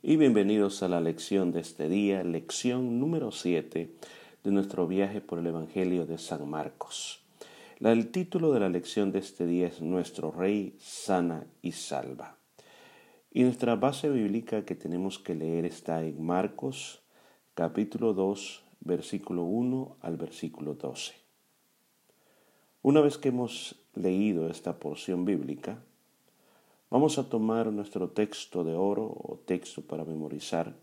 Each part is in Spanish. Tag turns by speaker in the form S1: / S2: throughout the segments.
S1: y bienvenidos a la lección de este día, lección número 7 de nuestro viaje por el Evangelio de San Marcos. El título de la lección de este día es Nuestro Rey sana y salva. Y nuestra base bíblica que tenemos que leer está en Marcos capítulo 2, versículo 1 al versículo 12. Una vez que hemos leído esta porción bíblica, Vamos a tomar nuestro texto de oro o texto para memorizar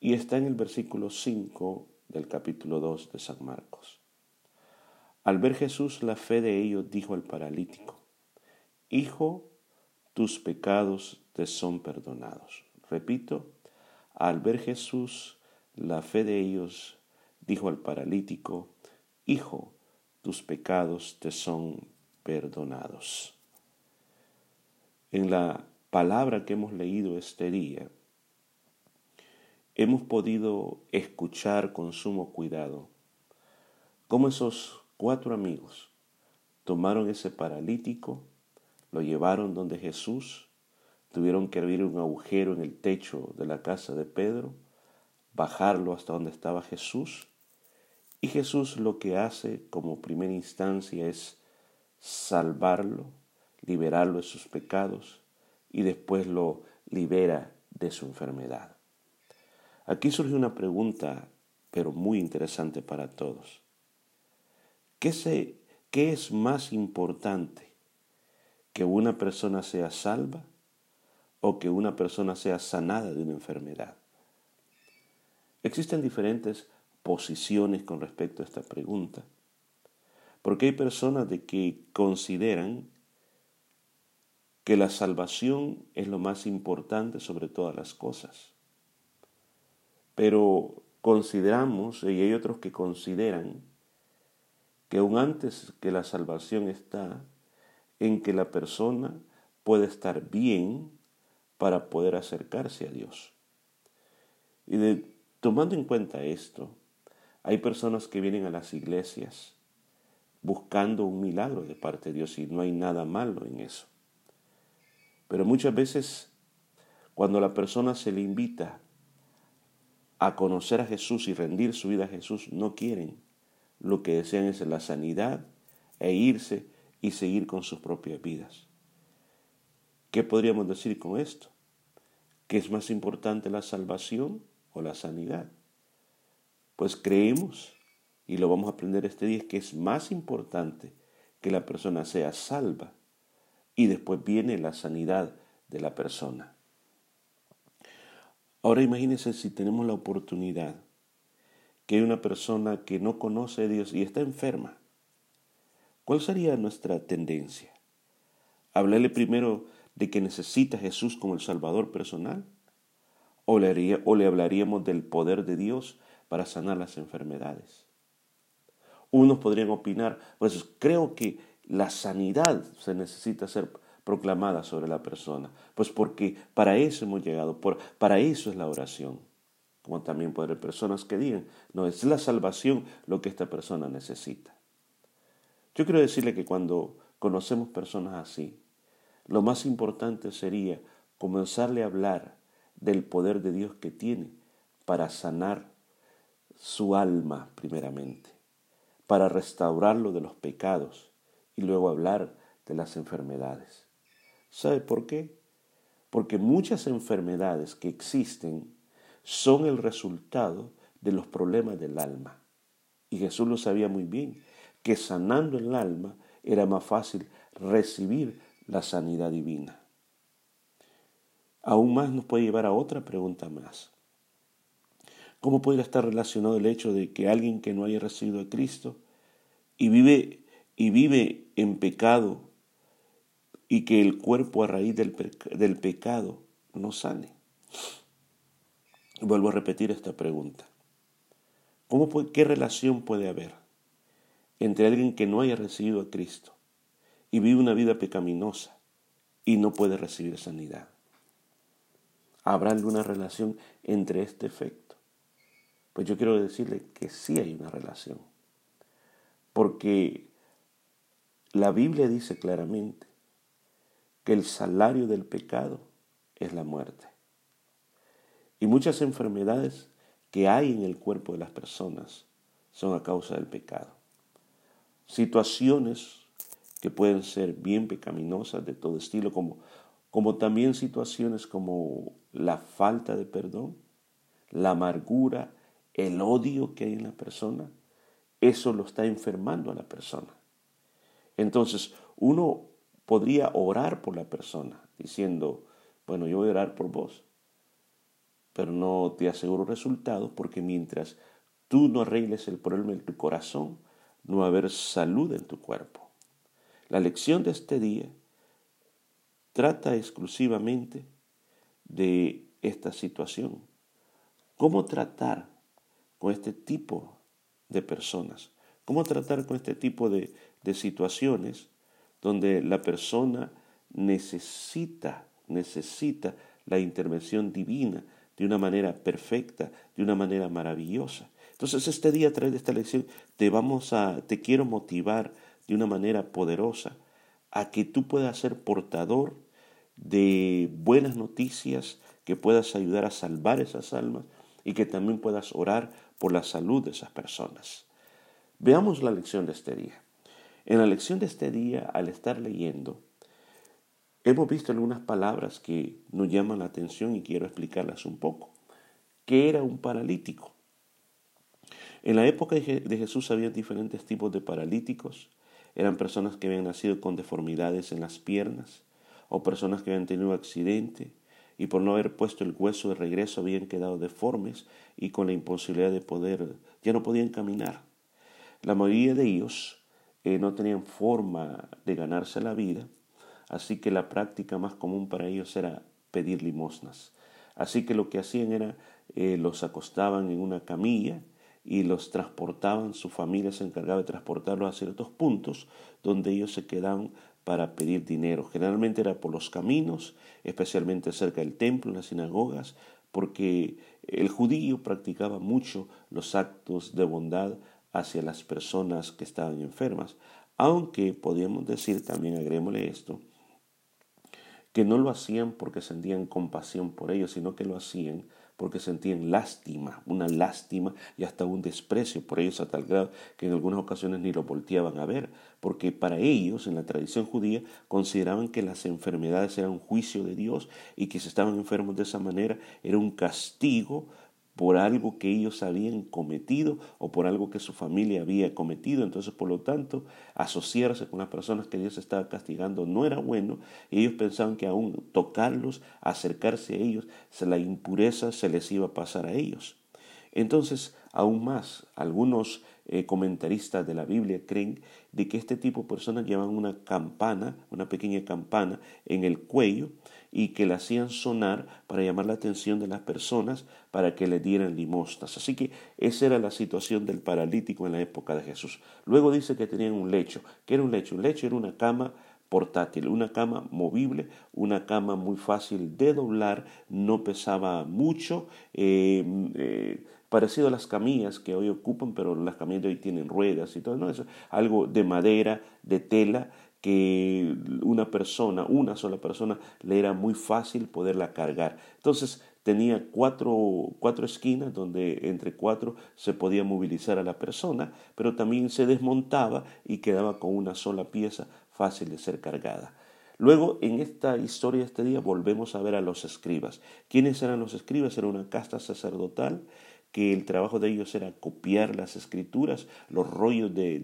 S1: y está en el versículo 5 del capítulo 2 de San Marcos. Al ver Jesús la fe de ellos, dijo al paralítico, Hijo, tus pecados te son perdonados. Repito, al ver Jesús la fe de ellos, dijo al paralítico, Hijo, tus pecados te son perdonados. En la palabra que hemos leído este día, hemos podido escuchar con sumo cuidado cómo esos cuatro amigos tomaron ese paralítico, lo llevaron donde Jesús, tuvieron que abrir un agujero en el techo de la casa de Pedro, bajarlo hasta donde estaba Jesús, y Jesús lo que hace como primera instancia es salvarlo, liberarlo de sus pecados y después lo libera de su enfermedad. Aquí surge una pregunta, pero muy interesante para todos. ¿Qué, ¿Qué es más importante? ¿Que una persona sea salva o que una persona sea sanada de una enfermedad? Existen diferentes posiciones con respecto a esta pregunta, porque hay personas de que consideran que la salvación es lo más importante sobre todas las cosas. Pero consideramos, y hay otros que consideran, que aún antes que la salvación está en que la persona puede estar bien para poder acercarse a Dios. Y tomando en cuenta esto, hay personas que vienen a las iglesias buscando un milagro de parte de Dios y no hay nada malo en eso. Pero muchas veces cuando la persona se le invita a conocer a Jesús y rendir su vida a Jesús, no quieren. Lo que desean es la sanidad e irse y seguir con sus propias vidas. ¿Qué podríamos decir con esto? ¿Que es más importante la salvación o la sanidad? Pues creemos, y lo vamos a aprender este día, que es más importante que la persona sea salva y después viene la sanidad de la persona. Ahora imagínense si tenemos la oportunidad que hay una persona que no conoce a Dios y está enferma. ¿Cuál sería nuestra tendencia? ¿Hablarle primero de que necesita a Jesús como el Salvador personal? ¿O le, ¿O le hablaríamos del poder de Dios para sanar las enfermedades? Unos podrían opinar, pues creo que la sanidad se necesita ser proclamada sobre la persona, pues porque para eso hemos llegado, por, para eso es la oración. Como también puede haber personas que digan, no, es la salvación lo que esta persona necesita. Yo quiero decirle que cuando conocemos personas así, lo más importante sería comenzarle a hablar del poder de Dios que tiene para sanar su alma primeramente, para restaurarlo de los pecados y luego hablar de las enfermedades. ¿Sabe por qué? Porque muchas enfermedades que existen son el resultado de los problemas del alma. Y Jesús lo sabía muy bien, que sanando el alma era más fácil recibir la sanidad divina. Aún más nos puede llevar a otra pregunta más. ¿Cómo puede estar relacionado el hecho de que alguien que no haya recibido a Cristo y vive y vive en pecado y que el cuerpo a raíz del, del pecado no sane. Vuelvo a repetir esta pregunta. ¿Cómo ¿Qué relación puede haber entre alguien que no haya recibido a Cristo y vive una vida pecaminosa y no puede recibir sanidad? ¿Habrá alguna relación entre este efecto? Pues yo quiero decirle que sí hay una relación. Porque la Biblia dice claramente que el salario del pecado es la muerte. Y muchas enfermedades que hay en el cuerpo de las personas son a causa del pecado. Situaciones que pueden ser bien pecaminosas de todo estilo, como, como también situaciones como la falta de perdón, la amargura, el odio que hay en la persona, eso lo está enfermando a la persona. Entonces, uno podría orar por la persona diciendo, bueno, yo voy a orar por vos, pero no te aseguro resultados porque mientras tú no arregles el problema en tu corazón, no va a haber salud en tu cuerpo. La lección de este día trata exclusivamente de esta situación. ¿Cómo tratar con este tipo de personas? ¿Cómo tratar con este tipo de, de situaciones donde la persona necesita, necesita la intervención divina de una manera perfecta, de una manera maravillosa? Entonces este día a través de esta lección te vamos a, te quiero motivar de una manera poderosa a que tú puedas ser portador de buenas noticias, que puedas ayudar a salvar esas almas y que también puedas orar por la salud de esas personas. Veamos la lección de este día. En la lección de este día, al estar leyendo, hemos visto algunas palabras que nos llaman la atención y quiero explicarlas un poco. ¿Qué era un paralítico? En la época de Jesús había diferentes tipos de paralíticos. Eran personas que habían nacido con deformidades en las piernas o personas que habían tenido accidente y por no haber puesto el hueso de regreso habían quedado deformes y con la imposibilidad de poder, ya no podían caminar. La mayoría de ellos eh, no tenían forma de ganarse la vida, así que la práctica más común para ellos era pedir limosnas. Así que lo que hacían era eh, los acostaban en una camilla, y los transportaban, su familia se encargaba de transportarlos a ciertos puntos donde ellos se quedaban para pedir dinero. Generalmente era por los caminos, especialmente cerca del templo, en las sinagogas, porque el judío practicaba mucho los actos de bondad hacia las personas que estaban enfermas, aunque podríamos decir, también agrémosle esto, que no lo hacían porque sentían compasión por ellos, sino que lo hacían porque sentían lástima, una lástima y hasta un desprecio por ellos a tal grado que en algunas ocasiones ni lo volteaban a ver, porque para ellos, en la tradición judía, consideraban que las enfermedades eran un juicio de Dios y que si estaban enfermos de esa manera era un castigo por algo que ellos habían cometido o por algo que su familia había cometido. Entonces, por lo tanto, asociarse con las personas que Dios estaba castigando no era bueno. Ellos pensaban que aún tocarlos, acercarse a ellos, la impureza se les iba a pasar a ellos. Entonces, aún más, algunos eh, comentaristas de la Biblia creen de que este tipo de personas llevan una campana, una pequeña campana en el cuello y que la hacían sonar para llamar la atención de las personas para que le dieran limosnas. Así que esa era la situación del paralítico en la época de Jesús. Luego dice que tenían un lecho. ¿Qué era un lecho? Un lecho era una cama portátil, una cama movible, una cama muy fácil de doblar, no pesaba mucho, eh, eh, parecido a las camillas que hoy ocupan, pero las camillas de hoy tienen ruedas y todo, eso, algo de madera, de tela, que una persona, una sola persona, le era muy fácil poderla cargar. Entonces tenía cuatro, cuatro esquinas donde entre cuatro se podía movilizar a la persona, pero también se desmontaba y quedaba con una sola pieza fácil de ser cargada. Luego, en esta historia este día, volvemos a ver a los escribas. ¿Quiénes eran los escribas? Era una casta sacerdotal que el trabajo de ellos era copiar las escrituras, los rollos de,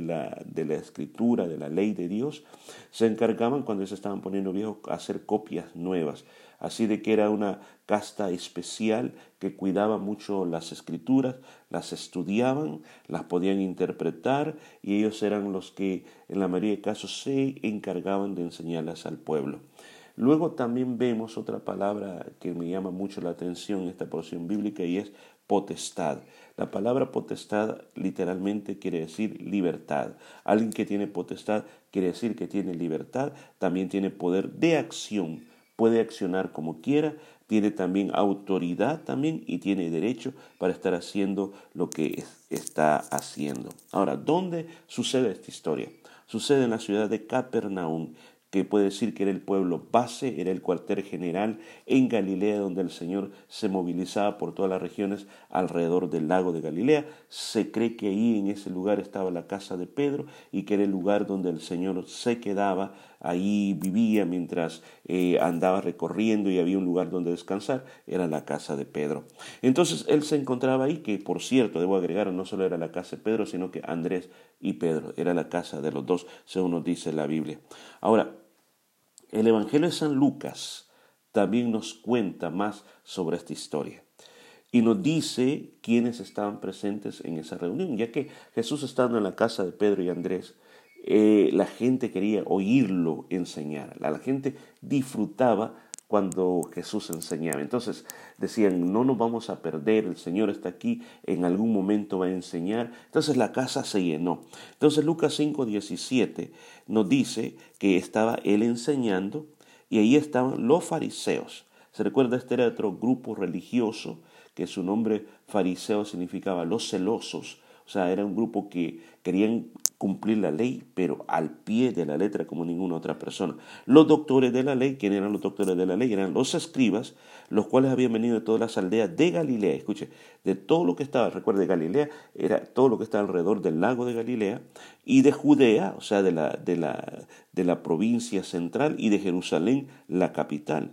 S1: la, escritura, de la ley de Dios, se encargaban cuando se estaban poniendo viejos a hacer copias nuevas. Así de que era una casta especial que cuidaba mucho las escrituras, las estudiaban, las podían interpretar y ellos eran los que en la mayoría de casos se encargaban de enseñarlas al pueblo. Luego también vemos otra palabra que me llama mucho la atención en esta porción bíblica y es potestad. La palabra potestad literalmente quiere decir libertad. Alguien que tiene potestad quiere decir que tiene libertad, también tiene poder de acción, puede accionar como quiera, tiene también autoridad también y tiene derecho para estar haciendo lo que está haciendo. Ahora, ¿dónde sucede esta historia? Sucede en la ciudad de Capernaum. Que puede decir que era el pueblo base, era el cuartel general en Galilea, donde el Señor se movilizaba por todas las regiones alrededor del lago de Galilea. Se cree que ahí en ese lugar estaba la casa de Pedro y que era el lugar donde el Señor se quedaba, ahí vivía mientras eh, andaba recorriendo y había un lugar donde descansar, era la casa de Pedro. Entonces él se encontraba ahí, que por cierto, debo agregar, no solo era la casa de Pedro, sino que Andrés y Pedro, era la casa de los dos, según nos dice la Biblia. Ahora, el Evangelio de San Lucas también nos cuenta más sobre esta historia y nos dice quiénes estaban presentes en esa reunión, ya que Jesús estando en la casa de Pedro y Andrés, eh, la gente quería oírlo enseñar, la gente disfrutaba cuando Jesús enseñaba. Entonces decían, no nos vamos a perder, el Señor está aquí, en algún momento va a enseñar. Entonces la casa se llenó. Entonces Lucas 5, 17 nos dice que estaba él enseñando y ahí estaban los fariseos. Se recuerda, este era otro grupo religioso que su nombre fariseo significaba los celosos. O sea, era un grupo que querían cumplir la ley, pero al pie de la letra como ninguna otra persona. Los doctores de la ley, ¿quiénes eran los doctores de la ley? Eran los escribas, los cuales habían venido de todas las aldeas de Galilea. Escuche, de todo lo que estaba, recuerde, Galilea era todo lo que estaba alrededor del lago de Galilea y de Judea, o sea, de la, de la, de la provincia central y de Jerusalén, la capital.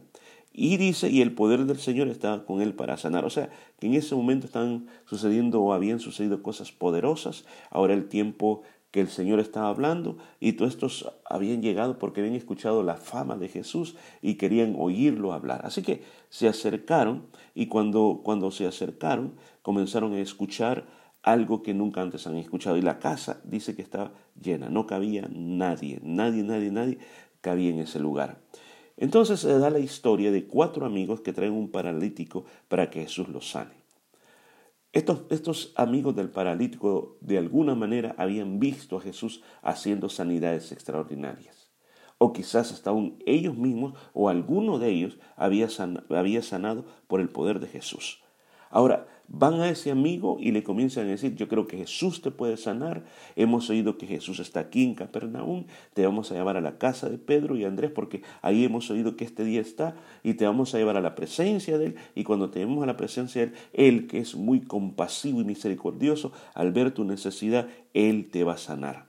S1: Y dice, y el poder del Señor estaba con él para sanar. O sea, que en ese momento están sucediendo o habían sucedido cosas poderosas. Ahora el tiempo que el Señor estaba hablando y todos estos habían llegado porque habían escuchado la fama de Jesús y querían oírlo hablar. Así que se acercaron y cuando, cuando se acercaron comenzaron a escuchar algo que nunca antes han escuchado. Y la casa dice que estaba llena, no cabía nadie, nadie, nadie, nadie cabía en ese lugar. Entonces se da la historia de cuatro amigos que traen un paralítico para que Jesús los sane. Estos, amigos del paralítico de alguna manera habían visto a Jesús haciendo sanidades extraordinarias. O quizás hasta aún ellos mismos o alguno de ellos había sanado por el poder de Jesús. Ahora, van a ese amigo y le comienzan a decir, yo creo que Jesús te puede sanar, hemos oído que Jesús está aquí en Capernaum, te vamos a llevar a la casa de Pedro y Andrés porque ahí hemos oído que este día está y te vamos a llevar a la presencia de Él y cuando te a la presencia de Él, Él que es muy compasivo y misericordioso, al ver tu necesidad, Él te va a sanar.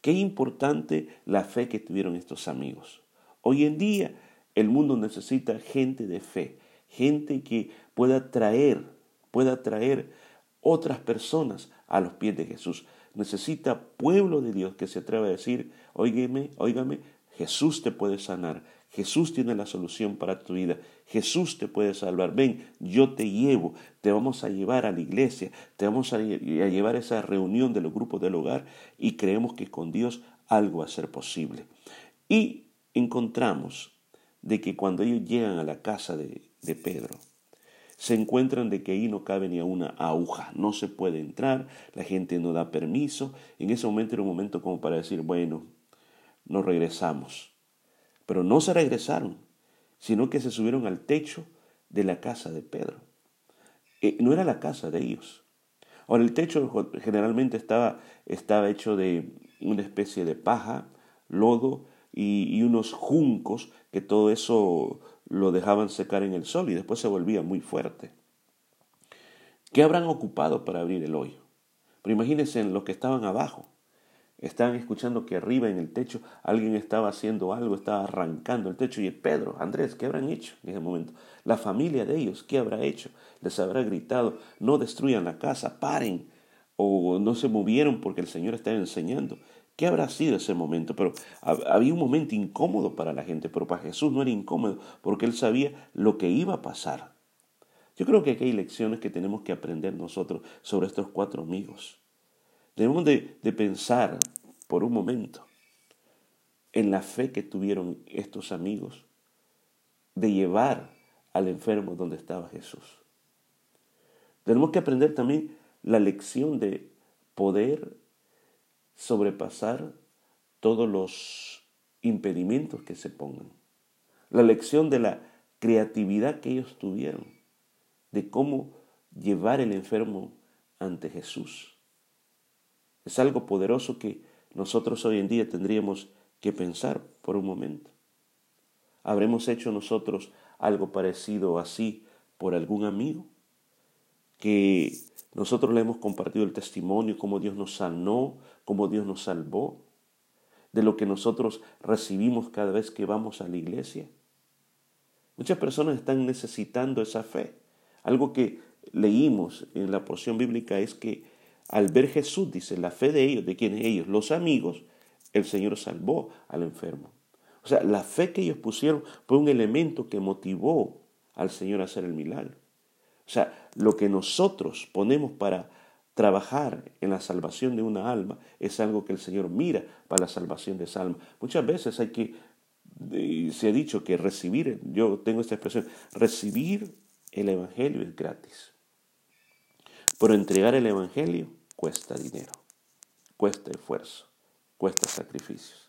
S1: Qué importante la fe que tuvieron estos amigos. Hoy en día el mundo necesita gente de fe, gente que pueda traer pueda traer otras personas a los pies de Jesús. Necesita pueblo de Dios que se atreva a decir, óigame, óigame, Jesús te puede sanar, Jesús tiene la solución para tu vida, Jesús te puede salvar. Ven, yo te llevo, te vamos a llevar a la iglesia, te vamos a llevar a esa reunión de los grupos del hogar y creemos que con Dios algo va a ser posible. Y encontramos de que cuando ellos llegan a la casa de, de Pedro, se encuentran de que ahí no cabe ni a una aguja, no se puede entrar, la gente no da permiso. En ese momento era un momento como para decir, bueno, nos regresamos. Pero no se regresaron, sino que se subieron al techo de la casa de Pedro. Eh, no era la casa de ellos. Ahora, el techo generalmente estaba, estaba hecho de una especie de paja, lodo y unos juncos, que todo eso lo dejaban secar en el sol y después se volvía muy fuerte. ¿Qué habrán ocupado para abrir el hoyo? Pero imagínense en los que estaban abajo. Estaban escuchando que arriba en el techo alguien estaba haciendo algo, estaba arrancando el techo. Y Pedro, Andrés, ¿qué habrán hecho en ese momento? La familia de ellos, ¿qué habrá hecho? Les habrá gritado, no destruyan la casa, paren. O no se movieron porque el Señor estaba enseñando. ¿Qué habrá sido ese momento? Pero había un momento incómodo para la gente, pero para Jesús no era incómodo porque él sabía lo que iba a pasar. Yo creo que aquí hay lecciones que tenemos que aprender nosotros sobre estos cuatro amigos. Debemos de, de pensar por un momento en la fe que tuvieron estos amigos de llevar al enfermo donde estaba Jesús. Tenemos que aprender también la lección de poder sobrepasar todos los impedimentos que se pongan. La lección de la creatividad que ellos tuvieron, de cómo llevar el enfermo ante Jesús. Es algo poderoso que nosotros hoy en día tendríamos que pensar por un momento. ¿Habremos hecho nosotros algo parecido así por algún amigo? Que nosotros le hemos compartido el testimonio, cómo Dios nos sanó, cómo Dios nos salvó, de lo que nosotros recibimos cada vez que vamos a la iglesia. Muchas personas están necesitando esa fe. Algo que leímos en la porción bíblica es que al ver Jesús, dice, la fe de ellos, de quienes ellos, los amigos, el Señor salvó al enfermo. O sea, la fe que ellos pusieron fue un elemento que motivó al Señor a hacer el milagro. O sea, lo que nosotros ponemos para trabajar en la salvación de una alma es algo que el Señor mira para la salvación de esa alma. Muchas veces hay que, se ha dicho que recibir, yo tengo esta expresión, recibir el Evangelio es gratis. Pero entregar el Evangelio cuesta dinero, cuesta esfuerzo, cuesta sacrificios.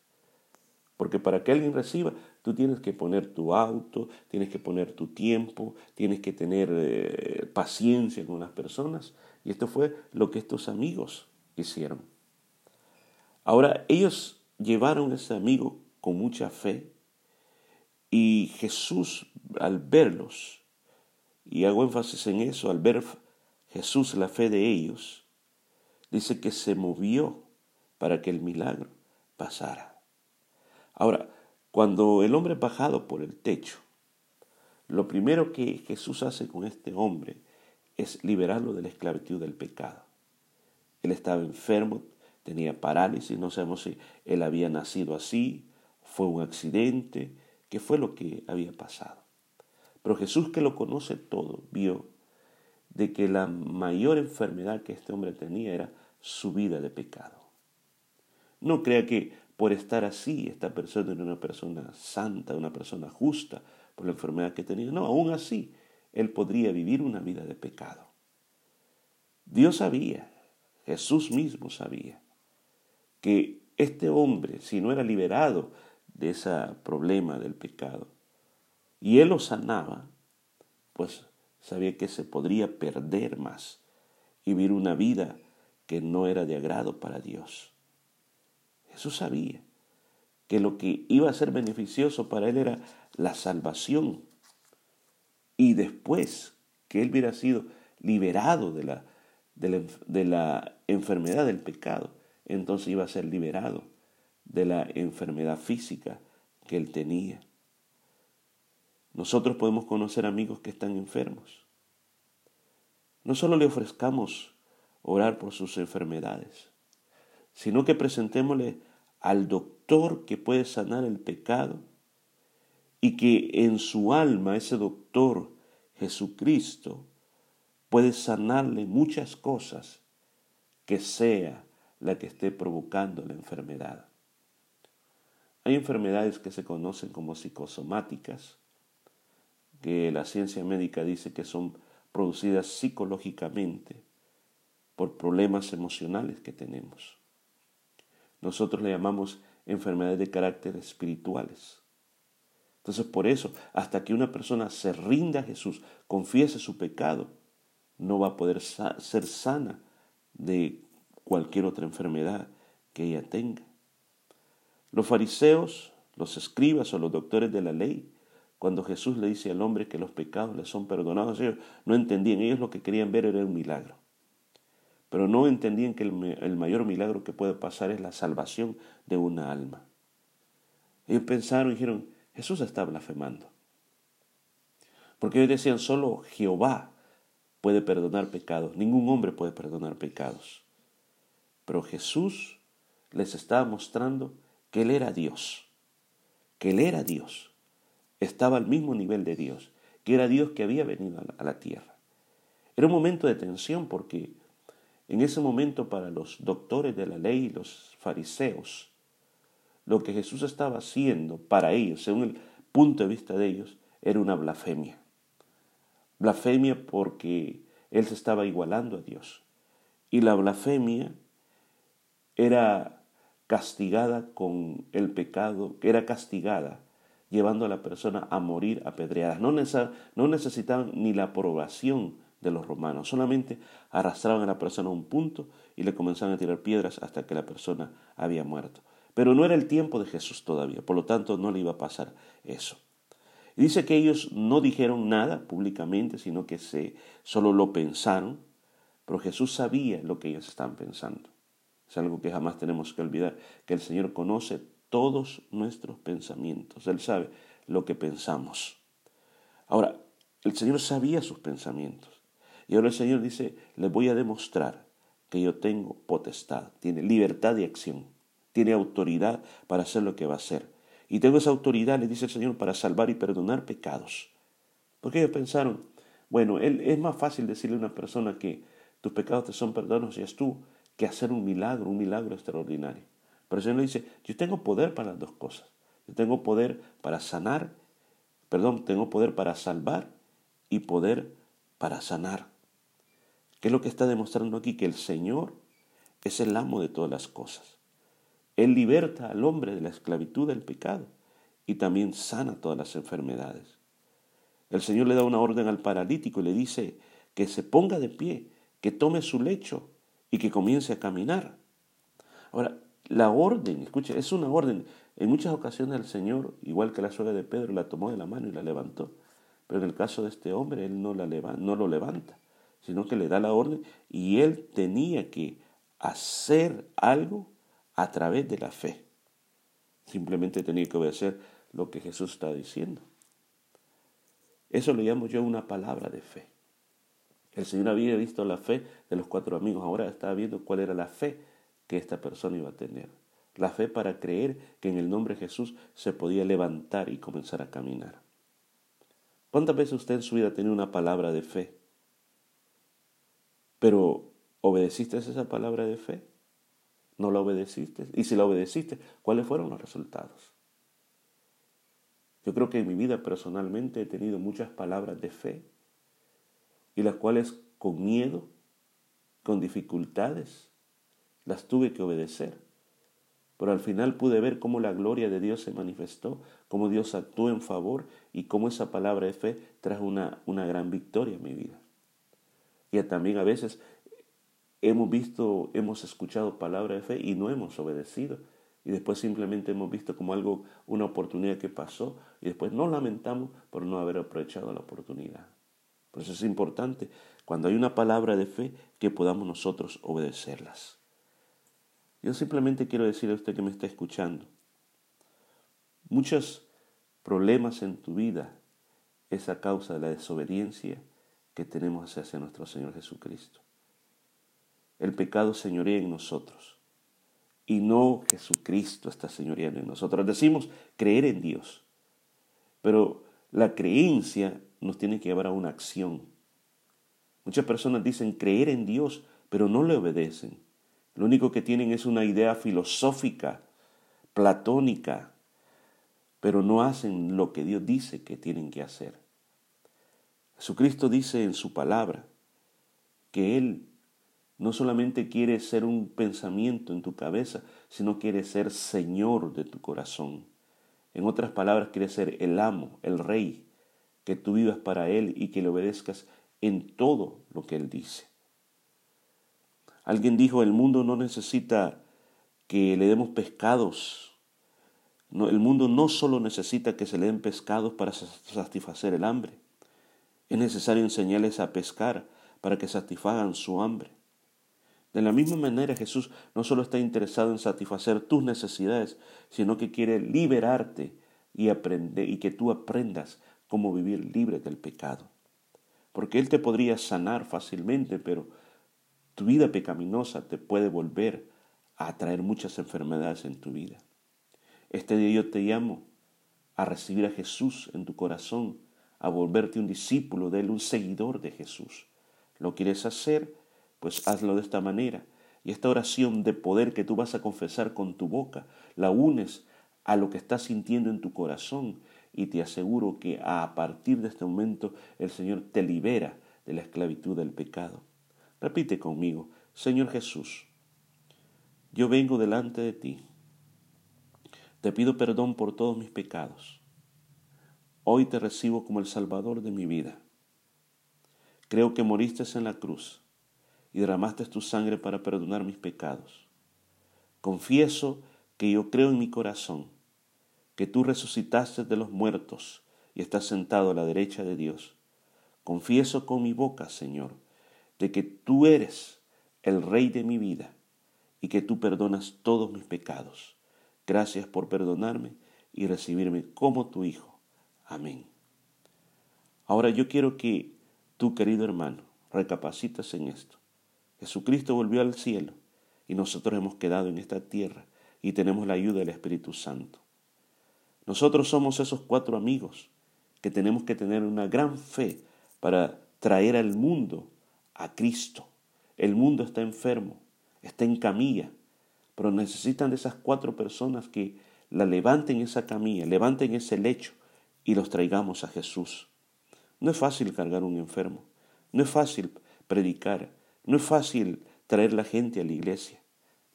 S1: Porque para que alguien reciba, tú tienes que poner tu auto, tienes que poner tu tiempo, tienes que tener eh, paciencia con las personas. Y esto fue lo que estos amigos hicieron. Ahora, ellos llevaron a ese amigo con mucha fe y Jesús, al verlos, y hago énfasis en eso, al ver Jesús la fe de ellos, dice que se movió para que el milagro pasara. Ahora, cuando el hombre es bajado por el techo, lo primero que Jesús hace con este hombre es liberarlo de la esclavitud del pecado. Él estaba enfermo, tenía parálisis, no sabemos si él había nacido así, fue un accidente, qué fue lo que había pasado. Pero Jesús que lo conoce todo, vio de que la mayor enfermedad que este hombre tenía era su vida de pecado. No crea que por estar así, esta persona era una persona santa, una persona justa por la enfermedad que tenía. No, aún así, él podría vivir una vida de pecado. Dios sabía, Jesús mismo sabía, que este hombre, si no era liberado de ese problema del pecado, y él lo sanaba, pues sabía que se podría perder más y vivir una vida que no era de agrado para Dios. Jesús sabía que lo que iba a ser beneficioso para él era la salvación. Y después que él hubiera sido liberado de la, de la, enfermedad del pecado, entonces iba a ser liberado de la enfermedad física que él tenía. Nosotros podemos conocer amigos que están enfermos. No solo le ofrezcamos orar por sus enfermedades, sino que presentémosle al doctor que puede sanar el pecado y que en su alma ese doctor, Jesucristo, puede sanarle muchas cosas que sea la que esté provocando la enfermedad. Hay enfermedades que se conocen como psicosomáticas, que la ciencia médica dice que son producidas psicológicamente por problemas emocionales que tenemos. Nosotros le llamamos enfermedades de carácter espirituales. Entonces por eso, hasta que una persona se rinda a Jesús, confiese su pecado, no va a poder ser sana de cualquier otra enfermedad que ella tenga. Los fariseos, los escribas o los doctores de la ley, cuando Jesús le dice al hombre que los pecados le son perdonados, ellos no entendían, ellos lo que querían ver era un milagro pero no entendían que el, mayor milagro que puede pasar es la salvación de una alma. Ellos pensaron y dijeron, Jesús está blasfemando. Porque ellos decían, solo Jehová puede perdonar pecados, ningún hombre puede perdonar pecados. Pero Jesús les estaba mostrando que Él era Dios, que Él era Dios, estaba al mismo nivel de Dios, que era Dios que había venido a la tierra. Era un momento de tensión porque en ese momento para los doctores de la ley, los fariseos, lo que Jesús estaba haciendo para ellos, según el punto de vista de ellos, era una blasfemia. Blasfemia porque Él se estaba igualando a Dios. Y la blasfemia era castigada con el pecado, era castigada llevando a la persona a morir apedreadas. No, no necesitaban ni la aprobación de los romanos. Solamente arrastraban a la persona a un punto y le comenzaban a tirar piedras hasta que la persona había muerto. Pero no era el tiempo de Jesús todavía, por lo tanto no le iba a pasar eso. Y dice que ellos no dijeron nada públicamente, sino que se, solo lo pensaron, pero Jesús sabía lo que ellos estaban pensando. Es algo que jamás tenemos que olvidar, que el Señor conoce todos nuestros pensamientos, Él sabe lo que pensamos. Ahora, el Señor sabía sus pensamientos. Y ahora el Señor dice, les voy a demostrar que yo tengo potestad, tiene libertad de acción, tiene autoridad para hacer lo que va a hacer. Y tengo esa autoridad, le dice el Señor, para salvar y perdonar pecados. Porque ellos pensaron, bueno, él, es más fácil decirle a una persona que tus pecados te son perdonados y es tú, que hacer un milagro, un milagro extraordinario. Pero el Señor le dice, yo tengo poder para las dos cosas. Yo tengo poder para sanar, perdón, tengo poder para salvar y poder para sanar. ¿Qué es lo que está demostrando aquí? Que el Señor es el amo de todas las cosas. Él liberta al hombre de la esclavitud del pecado y también sana todas las enfermedades. El Señor le da una orden al paralítico y le dice que se ponga de pie, que tome su lecho y que comience a caminar. Ahora, la orden, escuche, es una orden. En muchas ocasiones el Señor, igual que la suegra de Pedro, la tomó de la mano y la levantó. Pero en el caso de este hombre, él no, la no lo levanta, sino que le da la orden y él tenía que hacer algo a través de la fe. Simplemente tenía que obedecer lo que Jesús está diciendo. Eso lo llamo yo una palabra de fe. El Señor había visto la fe de los cuatro amigos, ahora estaba viendo cuál era la fe que esta persona iba a tener. La fe para creer que en el nombre de Jesús se podía levantar y comenzar a caminar. ¿Cuántas veces usted en su vida ha tenido una palabra de fe? Pero, ¿obedeciste esa palabra de fe? ¿No la obedeciste? Y si la obedeciste, ¿cuáles fueron los resultados? Yo creo que en mi vida personalmente he tenido muchas palabras de fe y las cuales con miedo, con dificultades, las tuve que obedecer. Pero al final pude ver cómo la gloria de Dios se manifestó, cómo Dios actuó en favor y cómo esa palabra de fe trajo una, una gran victoria en mi vida. Y también a veces hemos visto, hemos escuchado palabra de fe y no hemos obedecido. Y después simplemente hemos visto como algo, una oportunidad que pasó y después nos lamentamos por no haber aprovechado la oportunidad. Por eso es importante, cuando hay una palabra de fe, que podamos nosotros obedecerlas. Yo simplemente quiero decirle a usted que me está escuchando, muchos problemas en tu vida es a causa de la desobediencia que tenemos hacia nuestro Señor Jesucristo. El pecado señorea en nosotros y no Jesucristo está señoreando en nosotros. Decimos creer en Dios, pero la creencia nos tiene que llevar a una acción. Muchas personas dicen creer en Dios, pero no le obedecen. Lo único que tienen es una idea filosófica, platónica, pero no hacen lo que Dios dice que tienen que hacer. Jesucristo dice en su palabra que Él no solamente quiere ser un pensamiento en tu cabeza, sino quiere ser Señor de tu corazón. En otras palabras, quiere ser el amo, el rey, que tú vivas para Él y que le obedezcas en todo lo que Él dice. Alguien dijo, el mundo no necesita que le demos pescados. El mundo no solo necesita que se le den pescados para satisfacer el hambre. Es necesario enseñarles a pescar para que satisfagan su hambre. De la misma manera Jesús no solo está interesado en satisfacer tus necesidades, sino que quiere liberarte y, y que tú aprendas cómo vivir libre del pecado. Porque Él te podría sanar fácilmente, pero tu vida pecaminosa te puede volver a traer muchas enfermedades en tu vida. Este día yo te llamo a recibir a Jesús en tu corazón, a volverte un discípulo de Él, un seguidor de Jesús. ¿Lo quieres hacer? Pues hazlo de esta manera. Y esta oración de poder que tú vas a confesar con tu boca, la unes a lo que estás sintiendo en tu corazón y te aseguro que a partir de este momento el Señor te libera de la esclavitud del pecado. Repite conmigo, Señor Jesús, yo vengo delante de ti. Te pido perdón por todos mis pecados. Hoy te recibo como el Salvador de mi vida. Creo que moriste en la cruz y derramaste tu sangre para perdonar mis pecados. Confieso que yo creo en mi corazón que tú resucitaste de los muertos y estás sentado a la derecha de Dios. Confieso con mi boca, Señor, de que tú eres el Rey de mi vida y que tú perdonas todos mis pecados. Gracias por perdonarme y recibirme como tu Hijo. Amén. Ahora yo quiero que tú, querido hermano, recapacites en esto. Jesucristo volvió al cielo y nosotros hemos quedado en esta tierra y tenemos la ayuda del Espíritu Santo. Nosotros somos esos cuatro amigos que tenemos que tener una gran fe para traer al mundo a Cristo. El mundo está enfermo, está en camilla, pero necesitan de esas cuatro personas que la levanten esa camilla, levanten ese lecho y los traigamos a Jesús. No es fácil cargar un enfermo, no es fácil predicar, no es fácil traer la gente a la iglesia.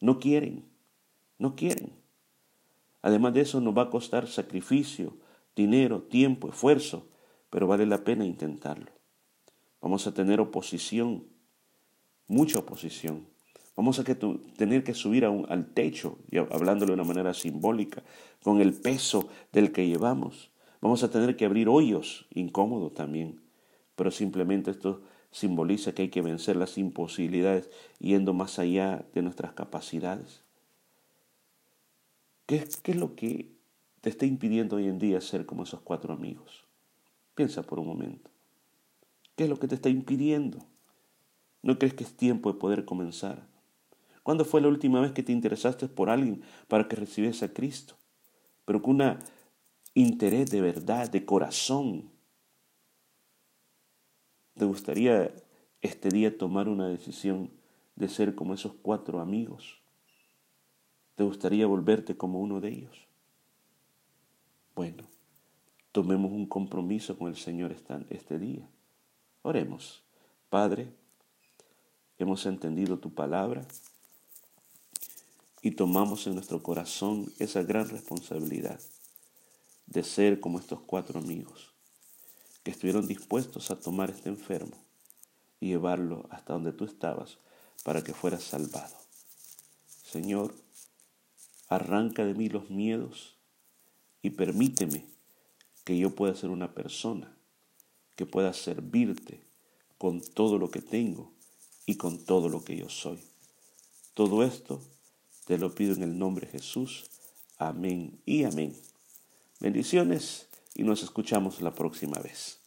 S1: No quieren, no quieren. Además de eso nos va a costar sacrificio, dinero, tiempo, esfuerzo, pero vale la pena intentarlo. Vamos a tener oposición, mucha oposición. Vamos a tener que subir al techo, y hablándolo de una manera simbólica, con el peso del que llevamos. Vamos a tener que abrir hoyos, incómodos también, pero simplemente esto simboliza que hay que vencer las imposibilidades yendo más allá de nuestras capacidades. ¿Qué, ¿Qué, es lo que te está impidiendo hoy en día ser como esos cuatro amigos? Piensa por un momento. ¿Qué es lo que te está impidiendo? ¿No crees que es tiempo de poder comenzar? ¿Cuándo fue la última vez que te interesaste por alguien para que recibiese a Cristo? Pero con un interés de verdad, de corazón, ¿Te gustaría este día tomar una decisión de ser como esos cuatro amigos? ¿Te gustaría volverte como uno de ellos? Bueno, tomemos un compromiso con el Señor este día. Oremos. Padre, hemos entendido tu palabra y tomamos en nuestro corazón esa gran responsabilidad de ser como estos cuatro amigos que estuvieron dispuestos a tomar este enfermo y llevarlo hasta donde tú estabas para que fueras salvado. Señor, arranca de mí los miedos y permíteme que yo pueda ser una persona que pueda servirte con todo lo que tengo y con todo lo que yo soy. Todo esto te lo pido en el nombre de Jesús. Amén y amén. Bendiciones y nos escuchamos la próxima vez.